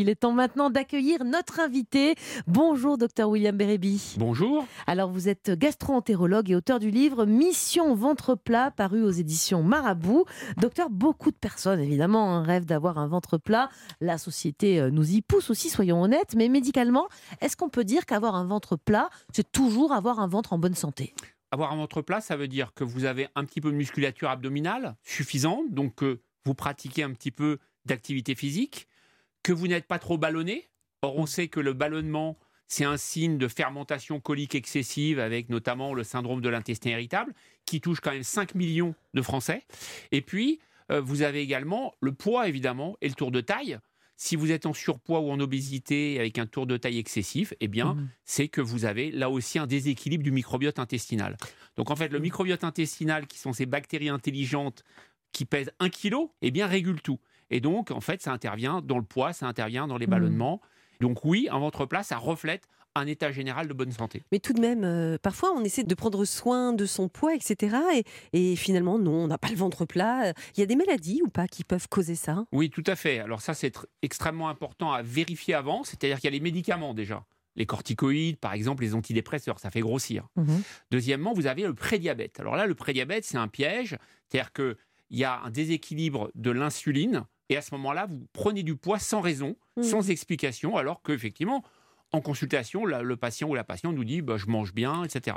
Il est temps maintenant d'accueillir notre invité. Bonjour, docteur William Bérébi. Bonjour. Alors, vous êtes gastro-entérologue et auteur du livre Mission ventre plat, paru aux éditions Marabout. Docteur, beaucoup de personnes, évidemment, hein, rêvent d'avoir un ventre plat. La société euh, nous y pousse aussi, soyons honnêtes. Mais médicalement, est-ce qu'on peut dire qu'avoir un ventre plat, c'est toujours avoir un ventre en bonne santé? Avoir un ventre plat, ça veut dire que vous avez un petit peu de musculature abdominale suffisante, donc que vous pratiquez un petit peu d'activité physique, que vous n'êtes pas trop ballonné. Or, on sait que le ballonnement, c'est un signe de fermentation colique excessive, avec notamment le syndrome de l'intestin irritable, qui touche quand même 5 millions de Français. Et puis, euh, vous avez également le poids, évidemment, et le tour de taille. Si vous êtes en surpoids ou en obésité avec un tour de taille excessif, eh bien, mmh. c'est que vous avez là aussi un déséquilibre du microbiote intestinal. Donc, en fait, le mmh. microbiote intestinal, qui sont ces bactéries intelligentes qui pèsent 1 kg, eh bien, régule tout. Et donc, en fait, ça intervient dans le poids, ça intervient dans les mmh. ballonnements. Donc oui, un ventre plat, ça reflète un état général de bonne santé. Mais tout de même, euh, parfois on essaie de prendre soin de son poids, etc. Et, finalement, non, on n'a pas le ventre plat. Il y a des maladies ou pas qui peuvent causer ça? Oui, tout à fait. Alors ça, c'est extrêmement important à vérifier avant. C'est-à-dire qu'il y a les médicaments déjà. Les corticoïdes, par exemple, les antidépresseurs, ça fait grossir. Mmh Deuxièmement, vous avez le prédiabète. Alors là, le prédiabète, c'est un piège. C'est-à-dire qu'il y a un déséquilibre de l'insuline et à ce moment-là, vous prenez du poids sans raison, mmh. sans explication, alors qu'effectivement, en consultation, le patient ou la patiente nous dit bah, je mange bien, etc.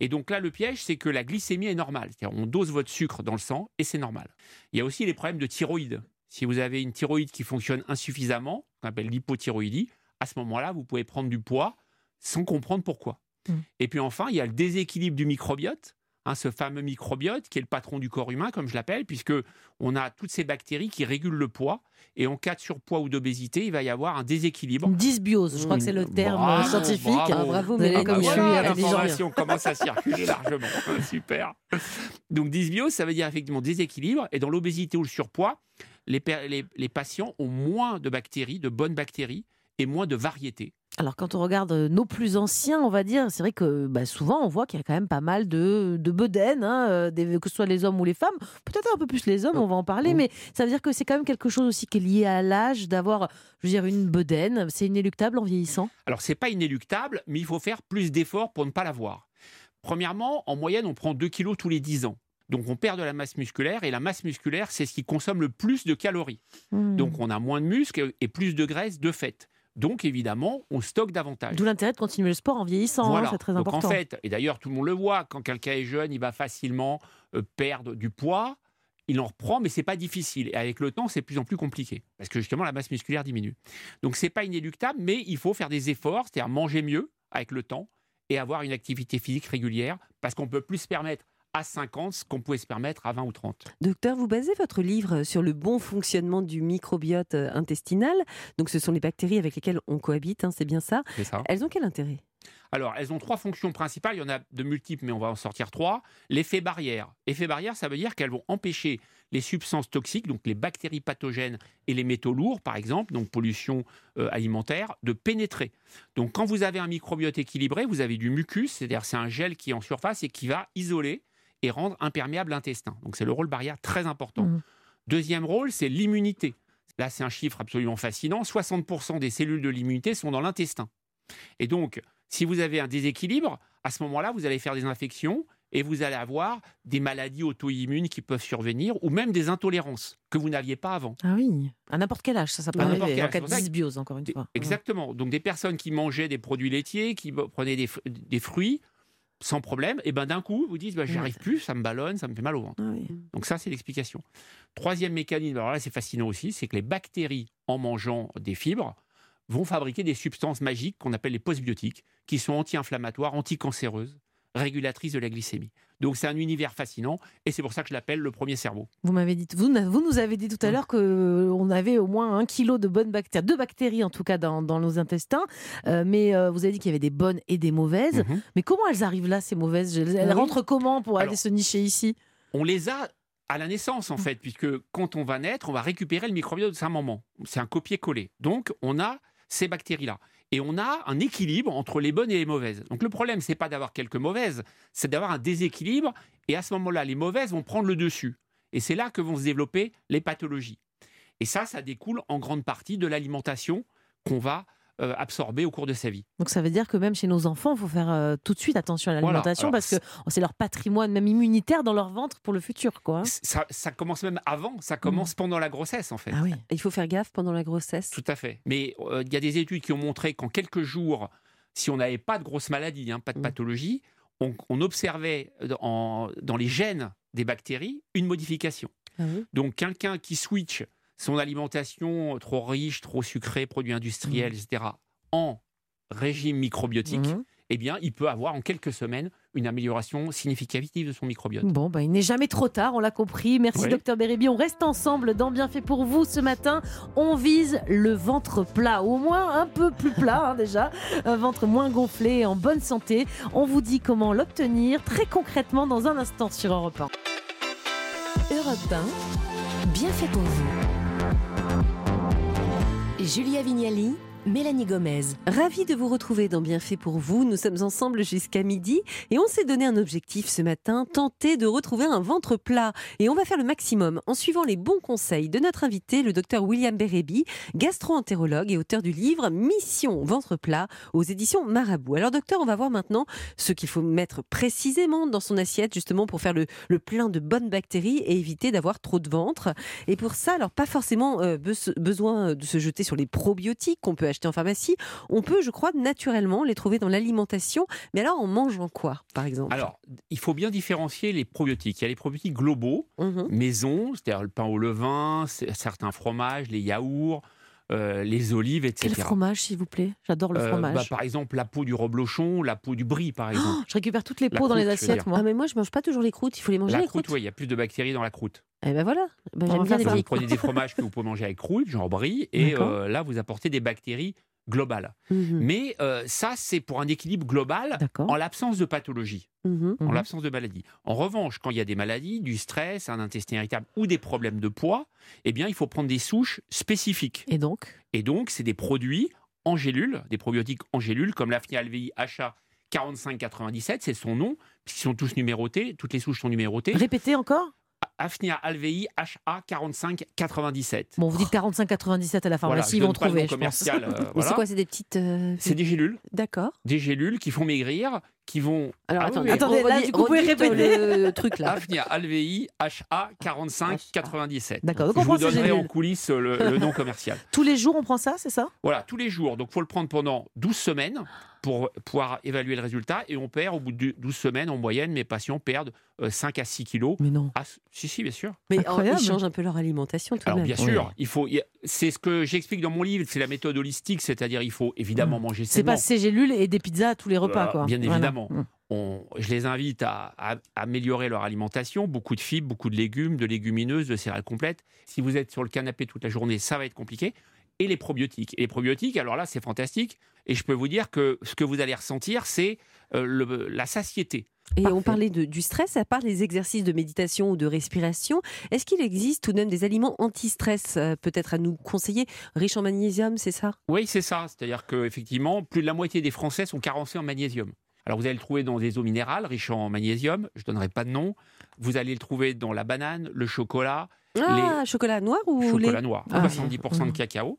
Et donc là, le piège, c'est que la glycémie est normale. C'est-à-dire, on dose votre sucre dans le sang et c'est normal. Il y a aussi les problèmes de thyroïde. Si vous avez une thyroïde qui fonctionne insuffisamment, qu'on appelle l'hypothyroïdie, à ce moment-là, vous pouvez prendre du poids sans comprendre pourquoi. Mmh. Et puis enfin, il y a le déséquilibre du microbiote. Hein, ce fameux microbiote qui est le patron du corps humain, comme je l'appelle, puisque on a toutes ces bactéries qui régulent le poioi. Et en cas de surpoids ou d'obésité, il va y avoir un déséquilibre. dysbiose, je crois que c'est le terme scientifique. Bravo, mais comme je suis commence à circuler largement. Super. Donc dysbiose, ça veut dire effectivement déséquilibre. Et dans l'obésité ou le surpoids, les, les patients ont moins de bactéries, de bonnes bactéries, et moins de variétés. Alors quand on regarde euh, nos plus anciens, on va dire, c'est vrai que bah, souvent on voit qu'il y a quand même pas mal de, de bedaines, hein, euh, que ce soit les hommes ou les femmes. Peut-être un peu plus les hommes, on va en parler, mais ça veut dire que c'est quand même quelque chose aussi qui est lié à l'âge d'avoir, je veux dire, une bedaine. C'est inéluctable en vieillissant? Alors c'est pas inéluctable, mais il faut faire plus d'efforts pour ne pas l'avoir. Premièrement, en moyenne, on prend 2 kilos tous les 10 ans. Donc on perd de la masse musculaire et la masse musculaire, c'est ce qui consomme le plus de calories. Hmm. Donc on a moins de muscles et plus de graisse de fait. Donc, évidemment, on stocke davantage. D'où l'intérêt de continuer le sport en vieillissant, hein, c'est très important. en fait, et d'ailleurs, tout le monde le voit, quand quelqu'un est jeune, il va facilement euh, perdre du poids. Il en reprend, mais c'est pas difficile. Et avec le temps, c'est de plus en plus compliqué. Parce que justement, la masse musculaire diminue. Donc, c'est pas inéluctable, mais il faut faire des efforts, c'est-à-dire manger mieux avec le temps et avoir une activité physique régulière, parce qu'on peut plus se permettre à 50 ce qu'on pouvait se permettre à 20 ou 30. Docteur, vous basez votre livre sur le bon fonctionnement du microbiote euh, intestinal. Donc ce sont les bactéries avec lesquelles on cohabite, hein, c'est bien ça. ça. Elles ont quel intérêt? Alors, elles ont trois fonctions principales. Il y en a de multiples, mais on va en sortir trois. L'effet barrière. Effet barrière, ça veut dire qu'elles vont empêcher les substances toxiques, donc les bactéries pathogènes et les métaux lourds, par exemple, donc pollution euh, alimentaire, de pénétrer. Donc, quand vous avez un microbiote équilibré, vous avez du mucus, c'est-à-dire c'est un gel qui est en surface et qui va isoler et rendre imperméable l'intestin. Donc c'est le rôle barrière très important. Mmh. Deuxième rôle, c'est l'immunité. Là, c'est un chiffre absolument fascinant. 60% des cellules de l'immunité sont dans l'intestin. Et donc, si vous avez un déséquilibre, à ce moment-là, vous allez faire des infections et vous allez avoir des maladies auto-immunes qui peuvent survenir ou même des intolérances que vous n'aviez pas avant. Ah oui, à n'importe quel âge, ça, ça peut arriver, en cas de dysbiose, encore une fois. Exactement. Donc des personnes qui mangeaient des produits laitiers, qui prenaient des fruits, sans problème, et ben d'un coup, vous dites, bah, j'y arrive plus, ça me ballonne, ça me fait mal au ventre. Ah Donc ça, c'est l'explication. Troisième mécanisme, alors là, c'est fascinant aussi, c'est que les bactéries, en mangeant des fibres, vont fabriquer des substances magiques qu'on appelle les postbiotiques, qui sont anti-inflammatoires, anticancéreuses, régulatrices de la glycémie. Donc c'est un univers fascinant et c'est pour ça que je l'appelle le premier cerveau. Vous m'avez dit, vous, nous avez dit tout à l'heure qu'on euh, avait au moins un kilo de bonnes bactéries, deux bactéries en tout cas dans, nos intestins, euh, mais euh, vous avez dit qu'il y avait des bonnes et des mauvaises. Mhm. Mais comment elles arrivent là, ces mauvaises? Elles rentrent comment pour aller se nicher ici? On les a à la naissance en mm. fait, puisque quand on va naître, on va récupérer le microbiote de sa maman. C'est un copier-coller. Donc on a ces bactéries-là et on a un équilibre entre les bonnes et les mauvaises. Donc le problème, c'est pas d'avoir quelques mauvaises, c'est d'avoir un déséquilibre, et à ce moment-là, les mauvaises vont prendre le dessus. Et c'est là que vont se développer les pathologies. Et ça, ça découle en grande partie de l'alimentation, qu'on va euh, absorber au cours de sa vie. Donc ça veut dire que même chez nos enfants, il faut faire euh, tout de suite attention à l'alimentation parce que c'est leur patrimoine même immunitaire dans leur ventre pour le futur. Quoi. Ça, ça commence même avant, ça commence mmh. pendant la grossesse en fait. Ah oui. Il faut faire gaffe pendant la grossesse. Tout à fait. Mais euh, il y a des études qui ont montré qu'en quelques jours, si on n'avait pas de grosse maladie, hein, pas de mmh. pathologie, on, observait dans les gènes des bactéries une modification. Ah Donc quelqu'un qui switch son alimentation trop riche, trop sucrée, produits industriels, mmh. etc., en régime microbiotique, mmh. eh bien, il peut avoir en quelques semaines une amélioration significative de son microbiote. Bon, bah, il n'est jamais trop tard, on l'a compris. Merci, docteur Bérébi. On reste ensemble dans Bienfait pour vous ce matin. On vise le ventre plat, au moins un peu plus plat hein, déjà, un ventre moins gonflé et en bonne santé. On vous dit comment l'obtenir très concrètement dans un instant sur Europe 1. Europe 1, Bienfait pour vous. Julia Vignali Mélanie Gomez. Ravie de vous retrouver dans Bienfait pour vous. Nous sommes ensemble jusqu'à midi et on s'est donné un objectif ce matin, tenter de retrouver un ventre plat. Et on va faire le maximum en suivant les bons conseils de notre invité, le docteur William Bérébi, gastro-entérologue et auteur du livre Mission ventre plat aux éditions Marabout. Alors docteur, on va voir maintenant ce qu'il faut mettre précisément dans son assiette justement pour faire le, plein de bonnes bactéries et éviter d'avoir trop de ventre. Et pour ça, alors pas forcément euh, besoin de se jeter sur les probiotiques qu'on peut acheter en pharmacie, on peut, je crois, naturellement les trouver dans l'alimentation. Mais alors, en mangeant quoi, par exemple? Alors, il faut bien différencier les probiotiques. Il y a les probiotiques globaux, mhm. maison, c'est-à-dire le pain au levain, certains fromages, les yaourts. Euh, les olives, etc. Quel fromage, s'il vous plaît? J'adore le euh, fromage. Bah, par exemple, la peau du reblochon, la peau du brie, par exemple. je récupère toutes les peaux dans les assiettes, moi. Ah, mais moi, je mange pas toujours les croûtes. Il faut les manger la les croûte. Oui, il y a plus de bactéries dans la croûte. Eh ben voilà. Ben, J'aime bien les Vous prenez des fromages que vous pouvez manger avec croûte, genre brie, et euh, là, vous apportez des bactéries global. Mhm. Mais euh, ça, c'est pour un équilibre global en l'absence de pathologie, mhm. en mhm. l'absence de maladie. En revanche, quand il y a des maladies, du stress, un intestin irritable ou des problèmes de poids, eh bien, il faut prendre des souches spécifiques. Et donc? Et donc, c'est des produits en gélules, des probiotiques en gélules, comme l'Afnia alvei HA 4597, c'est son nom, puisqu'ils sont tous numérotés, toutes les souches sont numérotées. Répétez encore? Afnia alvei HA 4597. Bon, vous dites 4597 à la pharmacie, ils vont trouver. je commercial, euh, C'est quoi C'est des petites. Euh, c'est des gélules. D'accord. Des gélules qui font maigrir, qui vont. Alors ah attendez, attendez là, du coup, vous pouvez répéter le truc là. Afnia alvei HA 4597. D'accord. Je vous donnerai en coulisses le, le nom commercial. tous les jours, on prend ça, c'est ça? Voilà, tous les jours. Donc, il faut le prendre pendant 12 semaines pour pouvoir évaluer le résultat. Et on perd, au bout de 12 semaines, en moyenne, mes patients perdent 5 euh, à 6 kilos. Mais non. Ah, si, si, bien sûr. Mais ils changent un peu leur alimentation tout Alors, bien sûr, il faut. C'est ce que j'explique dans mon livre, c'est la méthode holistique, c'est-à-dire il faut évidemment mmh. manger C'est pas ces gélules et des pizzas à tous les repas, quoi. Bien évidemment. Mmh. On, je les invite à, améliorer leur alimentation, beaucoup de fibres, beaucoup de légumes, de légumineuses, de céréales complètes. Si vous êtes sur le canapé toute la journée, ça va être compliqué et les probiotiques. Et les probiotiques, alors là, c'est fantastique. Et je peux vous dire que ce que vous allez ressentir, c'est euh, la satiété. Et on parlait de, du stress, à part les exercices de méditation ou de respiration, est-ce qu'il existe tout de même des aliments anti-stress, euh, peut-être à nous conseiller, riches en magnésium, c'est ça? Oui, c'est ça. C'est-à-dire qu'effectivement, plus de la moitié des Français sont carencés en magnésium. Alors vous allez le trouver dans des eaux minérales riches en magnésium, je ne donnerai pas de nom. Vous allez le trouver dans la banane, le chocolat, ah, chocolat noir ou chocolat noir, 70% de cacao.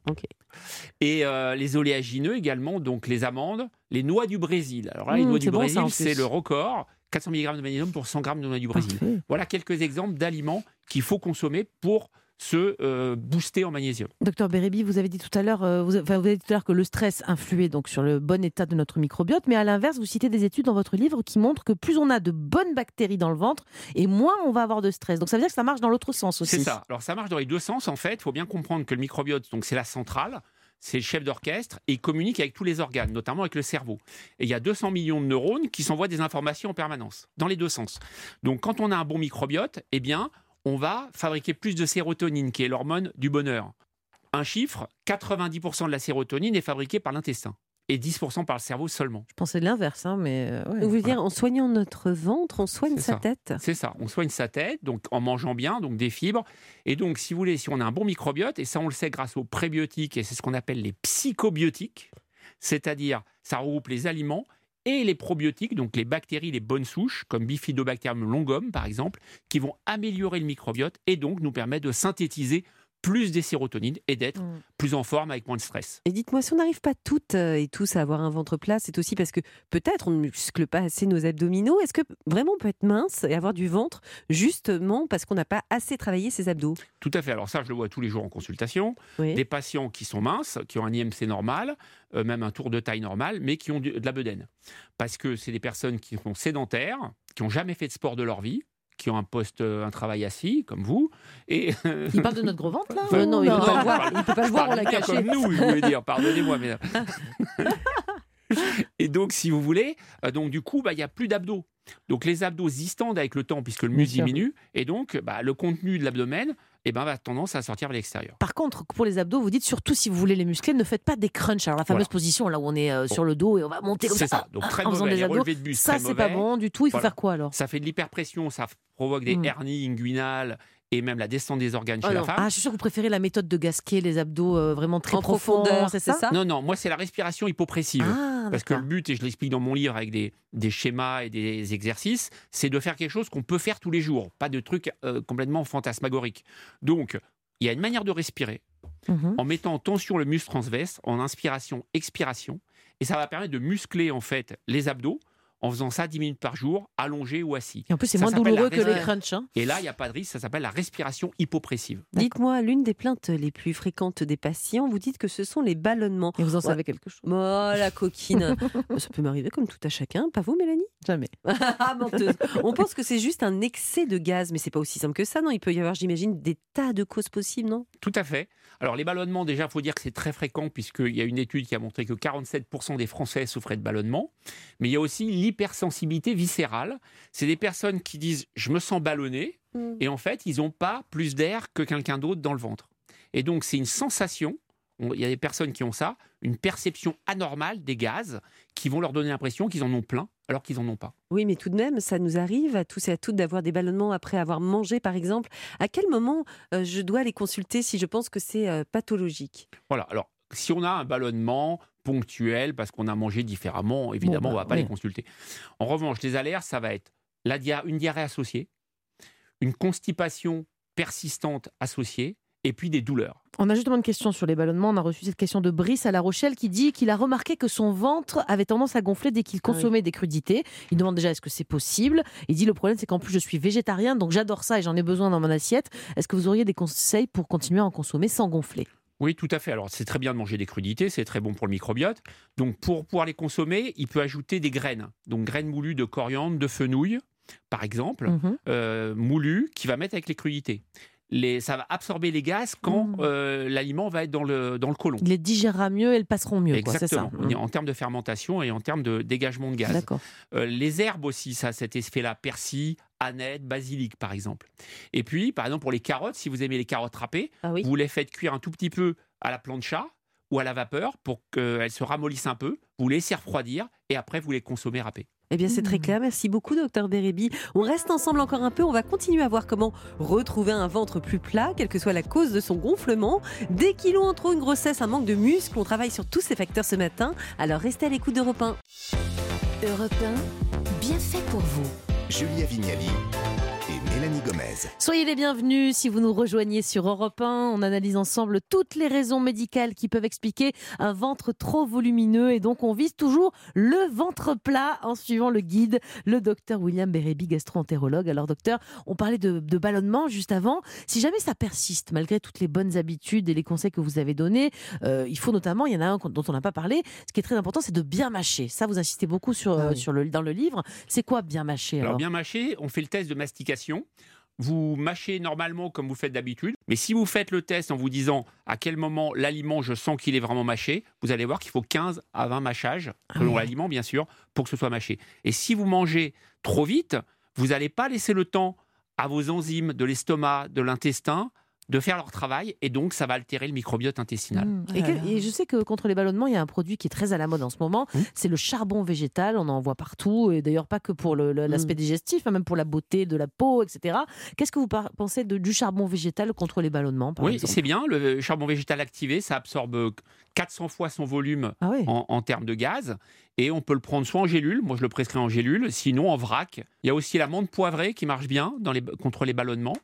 Et euh, les oléagineux également, donc les amandes, les noix du Brésil. Alors là, les mmh, noix du Brésil, c'est le record. 400 mg de magnésium pour 100 g de noix du Brésil. Voilà quelques exemples d'aliments qu'il faut consommer pour se euh, booster en magnésium. Docteur Bérébi, vous avez dit tout à l'heure, euh, vous, avez dit tout à l'heure que le stress influait donc sur le bon état de notre microbiote, mais à l'inverse, vous citez des études dans votre livre qui montrent que plus on a de bonnes bactéries dans le ventre, et moins on va avoir de stress. Donc ça veut dire que ça marche dans l'autre sens aussi. C'est ça. Alors ça marche dans les deux sens en fait. Il faut bien comprendre que le microbiote, donc c'est la centrale c'est le chef d'orchestre et il communique avec tous les organes, notamment avec le cerveau. Et il y a 200 millions de neurones qui s'envoient des informations en permanence, dans les deux sens. Donc quand on a un bon microbiote, eh bien, on va fabriquer plus de sérotonine, qui est l'hormone du bonheur. Un chiffre, 90% de la sérotonine est fabriquée par l'intestin et 10% par le cerveau seulement. Je pensais de l'inverse, hein, mais. Euh, Vous voulez dire, en soignant notre ventre, on soigne sa tête? C'est ça, on soigne sa tête, donc en mangeant bien, donc des fibres. Et donc, si vous voulez, si on a un bon microbiote, et ça on le sait grâce aux prébiotiques, et c'est ce qu'on appelle les psychobiotiques, c'est-à-dire ça regroupe les aliments et les probiotiques, donc les bactéries, les bonnes souches, comme Bifidobacterium longum par exemple, qui vont améliorer le microbiote et donc nous permettre de synthétiser plus des sérotonines et d'être Mm. plus en forme avec moins de stress. Et dites-moi, si on n'arrive pas toutes euh, et tous à avoir un ventre plat, c'est aussi parce que peut-être on ne muscle pas assez nos abdominaux. Est-ce que vraiment on peut être mince et avoir du ventre justement parce qu'on n'a pas assez travaillé ses abdos? Tout à fait. Alors ça, je le vois tous les jours en consultation. Oui. Des patients qui sont minces, qui ont un IMC normal, euh, même un tour de taille normal, mais qui ont de la bedaine. Parce que c'est des personnes qui sont sédentaires, qui n'ont jamais fait de sport de leur vie, qui ont un poste, euh, un travail assis, comme vous. Et Il parle de notre gros ventre là Enfin, non, il ou peut pas Il pas voir, on l'a caché. Comme nous, je voulais dire, pardonnez-moi. Mais... Et donc, si vous voulez, euh, donc du coup, bah, il n'y a plus d'abdos. Donc les abdos distendent avec le temps puisque le muscle diminue. Et donc, bah, le contenu de l'abdomen eh ben, va tendance à sortir vers l'extérieur. Par contre, pour les abdos, vous dites surtout si vous voulez les muscler, ne faites pas des crunchs. Alors la fameuse Voilà. position là où on est euh, sur le dos et on va monter comme C'est ça. ça. Donc très en faisant mauvais. des Les abdos, de buste, Ça, c'est pas bon du tout. Il faut Voilà. faire quoi alors? Ça fait de l'hyperpression, ça provoque des Mm. hernies inguinales et même la descente des organes Oh chez la non. femme. Ah, je suis sûre que vous préférez la méthode de Gasquet, les abdos euh, vraiment très En profondeur, c'est ça, ça Non, non, moi c'est la respiration hypopressive. Ah, Parce que le but, et je l'explique dans mon livre avec des, des schémas et des exercices, c'est de faire quelque chose qu'on peut faire tous les jours, pas de trucs euh, complètement fantasmagoriques. Donc, il y a une manière de respirer Mhm. en mettant en tension le muscle transverse, en inspiration, expiration, et ça va permettre de muscler en fait les abdos en faisant ça 10 minutes par jour, allongé ou assis. Et en plus, c'est moins douloureux que les crunchs. hein. Et là, il n'y a pas de risque, ça s'appelle la respiration hypopressive. Dites-moi, l'une des plaintes les plus fréquentes des patients, vous dites que ce sont les ballonnements. Et vous en Ouais. savez quelque chose Oh la coquine Ça peut m'arriver comme tout à chacun, pas vous Mélanie? Jamais. Ah, menteuse. On pense que c'est juste un excès de gaz, mais c'est pas aussi simple que ça, non? Il peut y avoir, j'imagine, des tas de causes possibles, non? Tout à fait. Alors les ballonnements, déjà, il faut dire que c'est très fréquent puisqu'il y a une étude qui a montré que 47% des Français souffraient de ballonnements. Mais il y a aussi l'hypersensibilité viscérale. C'est des personnes qui disent « je me sens ballonné » et en fait, ils n'ont pas plus d'air que quelqu'un d'autre dans le ventre. Et donc, c'est une sensation, on- il y a des personnes qui ont ça, une perception anormale des gaz qui vont leur donner l'impression qu'ils en ont plein alors qu'ils n'en ont pas. Oui, mais tout de même, ça nous arrive à tous et à toutes d'avoir des ballonnements après avoir mangé, par exemple. À quel moment euh, je dois les consulter si je pense que c'est euh, pathologique? Voilà. Alors, si on a un ballonnement ponctuel parce qu'on a mangé différemment, évidemment, Bon, bah, on va pas oui. les consulter. En revanche, les alertes, ça va être la dia- une diarrhée associée, une constipation persistante associée, et puis des douleurs. On a justement une question sur les ballonnements. On a reçu cette question de Brice à La Rochelle qui dit qu'il a remarqué que son ventre avait tendance à gonfler dès qu'il Ah oui. consommait des crudités. Il demande déjà est-ce que c'est possible? Il dit le problème c'est qu'en plus je suis végétarien donc j'adore ça et j'en ai besoin dans mon assiette. Est-ce que vous auriez des conseils pour continuer à en consommer sans gonfler? Oui, tout à fait. Alors, c'est très bien de manger des crudités, c'est très bon pour le microbiote. Donc, pour pouvoir les consommer, il peut ajouter des graines. Donc, graines moulues de coriandre, de fenouil, par exemple, Mhm. euh, moulues, qui va mettre avec les crudités. Les, ça va absorber les gaz quand Mhm. euh, l'aliment va être dans le, dans le côlon. Il les digérera mieux, elles passeront mieux. quoi, c'est ça Exactement. Est en termes de fermentation et en termes de dégagement de gaz. Euh, les herbes aussi, ça a cet effet-là. Persil, aneth, basilic, par exemple. Et puis, par exemple, pour les carottes, si vous aimez les carottes râpées, Ah oui vous les faites cuire un tout petit peu à la plancha ou à la vapeur pour qu'elles se ramollissent un peu. Vous les laissez refroidir et après, vous les consommez râpées. Eh bien, c'est très Mmh. clair. Merci beaucoup, docteur Bérébi. On reste ensemble encore un peu. On va continuer à voir comment retrouver un ventre plus plat, quelle que soit la cause de son gonflement. Des kilos en trop, une grossesse, un manque de muscles. On travaille sur tous ces facteurs ce matin. Alors, restez à l'écoute d'Europe 1. Europe 1, bien fait pour vous. Julia Vignali Mélanie Gomez. Soyez les bienvenus si vous nous rejoignez sur Europe 1. On analyse ensemble toutes les raisons médicales qui peuvent expliquer un ventre trop volumineux et donc on vise toujours le ventre plat en suivant le guide, le docteur William Bérébi, gastro-entérologue. Alors docteur, on parlait de, de ballonnement juste avant. Si jamais ça persiste, malgré toutes les bonnes habitudes et les conseils que vous avez donnés, euh, il faut notamment, il y en a un dont on n'a pas parlé, ce qui est très important, c'est de bien mâcher. Ça, vous insistez beaucoup sur, Ah oui. sur le, dans le livre. C'est quoi bien mâcher alors, Alors, bien mâcher, on fait le test de mastication. Vous mâchez normalement comme vous faites d'habitude, mais si vous faites le test en vous disant à quel moment l'aliment je sens qu'il est vraiment mâché, vous allez voir qu'il faut 15 à 20 mâchages, selon Ah oui. l'aliment bien sûr, pour que ce soit mâché. Et si vous mangez trop vite, vous n'allez pas laisser le temps à vos enzymes de l'estomac, de l'intestin, de faire leur travail, et donc ça va altérer le microbiote intestinal. Mmh. Ah Et, que- je sais que contre les ballonnements, il y a un produit qui est très à la mode en ce moment. Mmh. C'est le charbon végétal. On en voit partout. Et d'ailleurs, pas que pour le- l'aspect Mmh. digestif, hein, même pour la beauté de la peau, etc. Qu'est-ce que vous pensez de, du charbon végétal contre les ballonnements par Oui, c'est bien. Le charbon végétal activé, ça absorbe 400 fois son volume Ah oui. en, en termes de gaz. Et on peut le prendre soit en gélule, moi je le prescris en gélule, sinon en vrac. Il y a aussi la menthe poivrée qui marche bien dans les, contre les ballonnements.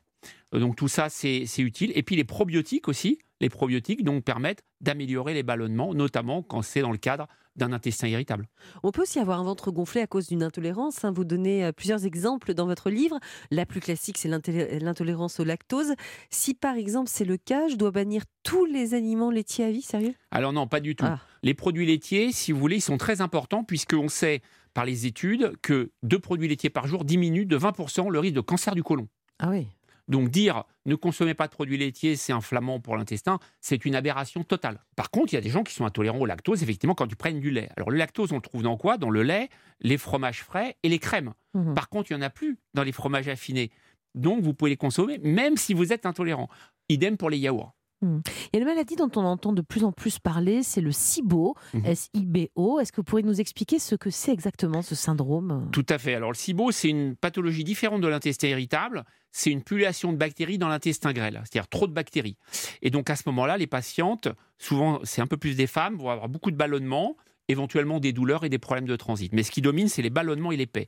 Donc tout ça, c'est utile. Et puis les probiotiques aussi. Les probiotiques donc permettent d'améliorer les ballonnements, notamment quand c'est dans le cadre d'un intestin irritable. On peut aussi avoir un ventre gonflé à cause d'une intolérance. Hein. Vous donnez euh, plusieurs exemples dans votre livre. La plus classique, c'est l'intolérance au lactose. Si par exemple c'est le cas, je dois bannir tous les aliments laitiers à vie, sérieux? Alors non, pas du tout. Ah. Les produits laitiers, si vous voulez, ils sont très importants puisqu'on sait par les études que deux produits laitiers par jour diminuent de 20% le risque de cancer du côlon. Ah oui. Donc dire ne consommez pas de produits laitiers, c'est inflammant pour l'intestin, c'est une aberration totale. Par contre, il y a des gens qui sont intolérants au lactose, effectivement, quand ils prennent du lait. Alors le lactose, on le trouve dans quoi? Dans le lait, les fromages frais et les crèmes. Mhm. Par contre, il n'y en a plus dans les fromages affinés. Donc vous pouvez les consommer même si vous êtes intolérant. Idem pour les yaourts. Hmm. Il y a une maladie dont on entend de plus en plus parler, c'est le SIBO, mhm. S-I-B-O. Est-ce que vous pourriez nous expliquer ce que c'est exactement ce syndrome? Tout à fait. Alors le SIBO, c'est une pathologie différente de l'intestin irritable. C'est une pullulation de bactéries dans l'intestin grêle, c'est-à-dire trop de bactéries. Et donc à ce moment-là, les patientes, souvent c'est un peu plus des femmes, vont avoir beaucoup de ballonnements éventuellement des douleurs et des problèmes de transit. Mais ce qui domine, c'est les ballonnements et l'épais.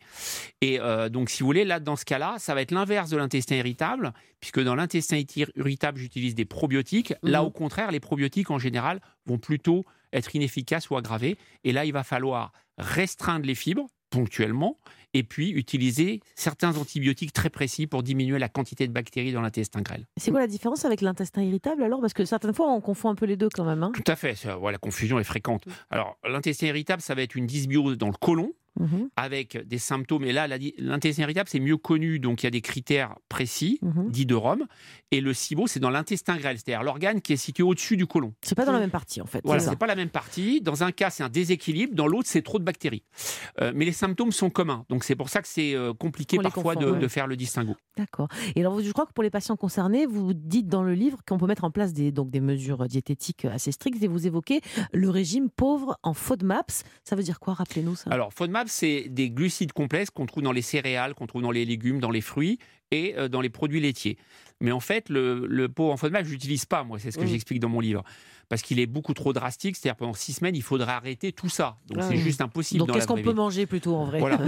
Et euh, donc, si vous voulez, là, dans ce cas-là, ça va être l'inverse de l'intestin irritable, puisque dans l'intestin irritable, j'utilise des probiotiques. Là, mhm. au contraire, les probiotiques, en général, vont plutôt être inefficaces ou aggravés. Et là, il va falloir restreindre les fibres ponctuellement et puis utiliser certains antibiotiques très précis pour diminuer la quantité de bactéries dans l'intestin grêle. C'est quoi la différence avec l'intestin irritable alors? Parce que certaines fois, on confond un peu les deux quand même. Hein. Tout à fait, la confusion est fréquente. Alors, l'intestin irritable, ça va être une dysbiose dans le côlon, Mhm. avec des symptômes. Et là, l'intestin irritable, c'est mieux connu, donc il y a des critères précis, mhm. dits de Rome. Et le SIBO, c'est dans l'intestin grêle, c'est-à-dire l'organe qui est situé au-dessus du côlon. C'est pas dans la même partie, en fait. Voilà, c'est pas la même partie. Dans un cas, c'est un déséquilibre. Dans l'autre, c'est trop de bactéries. Euh, mais les symptômes sont communs. Donc c'est pour ça que c'est euh, compliqué parfois de, faire le distinguo. D'accord. Et alors, je crois que pour les patients concernés, vous dites dans le livre qu'on peut mettre en place des, donc des mesures diététiques assez strictes et vous évoquez le régime pauvre en FODMAPS. Ça veut dire quoi? Rappelez-nous ça. Alors, FODMAPS, c'est des glucides complexes qu'on trouve dans les céréales, qu'on trouve dans les légumes, dans les fruits et euh, dans les produits laitiers. Mais en fait, le, le pot en FODMAPS, je l'utilise pas, moi, c'est ce que mmh. j'explique dans mon livre. Parce qu'il est beaucoup trop drastique, c'est-à-dire pendant six semaines, il faudrait arrêter tout ça. Donc ah c'est juste impossible. Donc qu'est-ce qu'on peut manger plutôt en vrai? Voilà,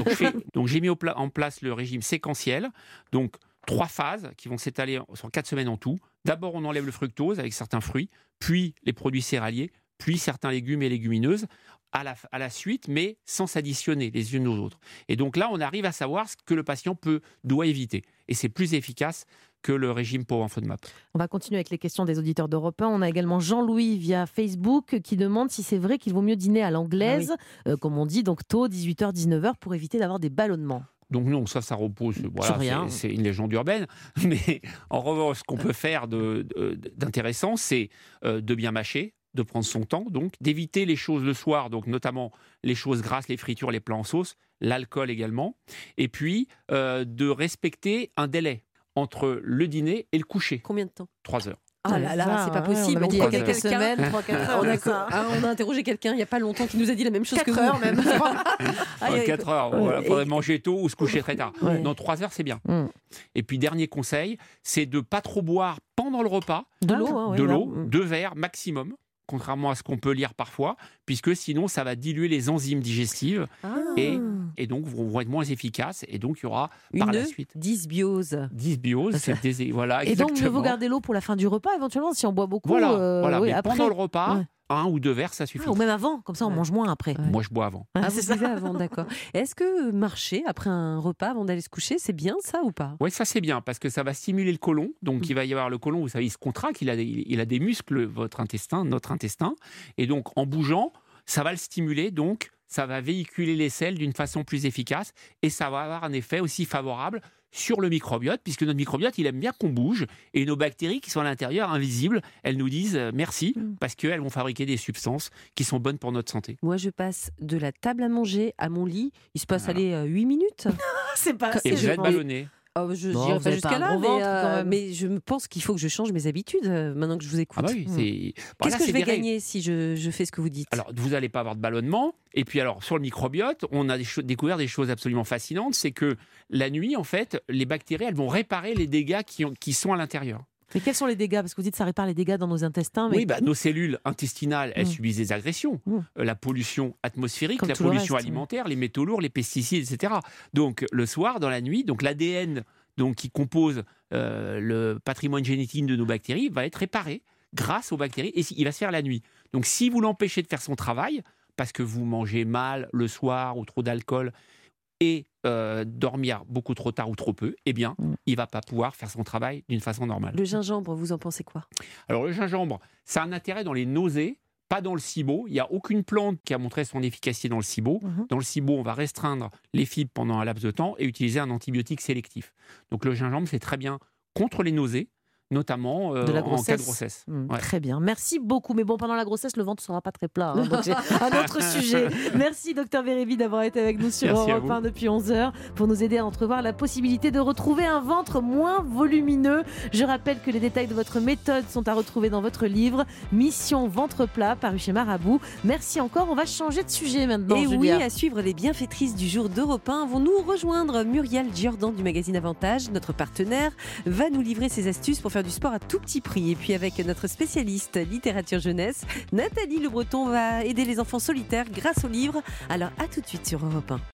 donc j'ai mis en place le régime séquentiel. Donc trois phases qui vont s'étaler sur quatre semaines en tout. D'abord, on enlève le fructose avec certains fruits, puis les produits céréaliers, puis certains légumes et légumineuses à la, à la suite, mais sans s'additionner les unes aux autres. Et donc là, on arrive à savoir ce que le patient peut, doit éviter. Et c'est plus efficace que le régime pour en FODMAP. On va continuer avec les questions des auditeurs d'Europe 1. On a également Jean-Louis via Facebook qui demande si c'est vrai qu'il vaut mieux dîner à l'anglaise, ah euh, comme on dit, donc tôt, 18h, 19h, pour éviter d'avoir des ballonnements. Donc non, ça, ça repose. Voilà, c'est une légende urbaine. Mais en revanche, ce qu'on peut faire d'intéressant, c'est euh, de bien mâcher, de prendre son temps, donc d'éviter les choses le soir, donc notamment les choses grasses, les fritures, les plats en sauce, l'alcool également, et puis euh, de respecter un délai entre le dîner et le coucher. Combien de temps? Trois heures. Ah là là, c'est pas possible. On, a quelques semaines, 3, 4 heures. On a, ah, on a interrogé quelqu'un il n'y a pas longtemps qui nous a dit la même chose que heures même. 4 heures. Il faudrait manger tôt ou se coucher très tard. Dans 3 heures, c'est bien. Mm. Et puis, dernier conseil, c'est de pas trop boire pendant le repas. De l'eau, hein, De l'eau, deux verres maximum contrairement à ce qu'on peut lire parfois, puisque sinon ça va diluer les enzymes digestives ah. et, et, donc vont être moins efficaces et donc il y aura par la suite dysbiose. Dysbiose, c'est des, voilà. Et donc mieux vaut garder l'eau pour la fin du repas éventuellement si on boit beaucoup. Voilà, euh, voilà. mais pendant le repas un ou deux verres, ça suffit. Ah, ou même avant, comme ça on mange moins après. Moi, je bois avant. Ah, c'est ça avant, d'accord. Est-ce que marcher après un repas avant d'aller se coucher, c'est bien ça ou pas? Oui, ça c'est bien parce que ça va stimuler le côlon. Donc, il va y avoir le côlon, vous savez, il se contracte, il a, il a des muscles, votre intestin, notre intestin. Et donc, en bougeant, ça va le stimuler. Donc, ça va véhiculer les selles d'une façon plus efficace et ça va avoir un effet aussi favorable sur le microbiote, puisque notre microbiote, il aime bien qu'on bouge, et nos bactéries qui sont à l'intérieur, invisibles, elles nous disent euh, merci, mm. parce qu'elles vont fabriquer des substances qui sont bonnes pour notre santé. Moi, je passe de la table à manger à mon lit, il se passe, aller 8 minutes. C'est pas Et je vais être ballonné. Oh, je n'irai pas jusqu'à là, mais, euh, mais, je pense qu'il faut que je change mes habitudes euh, maintenant que je vous écoute. Ah bah oui. Qu'est-ce que je vais gagner si je, je, fais ce que vous dites? Alors, vous n'allez pas avoir de ballonnement. Et puis, alors, sur le microbiote, on a découvert des choses absolument fascinantes. C'est que la nuit, en fait, les bactéries, elles vont réparer les dégâts qui, ont, qui sont à l'intérieur. Mais quels sont les dégâts? Parce que vous dites que ça répare les dégâts dans nos intestins. Mais... Oui, bah, nos cellules intestinales, elles mmh. subissent des agressions. Mmh. Euh, la pollution atmosphérique, la pollution alimentaire, les métaux lourds, les pesticides, etc. Donc le soir, dans la nuit, donc l'ADN donc qui compose euh, le patrimoine génétique de nos bactéries, va être réparé grâce aux bactéries et il va se faire la nuit. Donc si vous l'empêchez de faire son travail, parce que vous mangez mal le soir ou trop d'alcool, et euh, dormir beaucoup trop tard ou trop peu, eh bien, mm. il va pas pouvoir faire son travail d'une façon normale. Le gingembre, vous en pensez quoi? Alors le gingembre, ça a un intérêt dans les nausées, pas dans le SIBO. Il n'y a aucune plante qui a montré son efficacité dans le SIBO. Mm-hmm. Dans le SIBO, on va restreindre les fibres pendant un laps de temps et utiliser un antibiotique sélectif. Donc le gingembre, c'est très bien contre les nausées, notamment euh, en cas de grossesse. Mmh, très bien. Merci beaucoup. Mais bon, pendant la grossesse, le ventre ne sera pas très plat. Hein, donc un autre sujet. Merci, docteur Vérévi, d'avoir été avec nous sur Europe 1 depuis 11 heures pour nous aider à entrevoir la possibilité de retrouver un ventre moins volumineux. Je rappelle que les détails de votre méthode sont à retrouver dans votre livre Mission Ventre Plat, paru chez Marabout. Merci encore. On va changer de sujet maintenant. Et oui, à suivre les bienfaitrices du jour d'Europe 1 vont nous rejoindre. Muriel Giordan du magazine Avantage, notre partenaire, va nous livrer ses astuces pour du sport à tout petit prix. Et puis avec notre spécialiste littérature jeunesse, Nathalie Le Breton va aider les enfants solitaires grâce au livre. Alors à tout de suite sur Europe 1.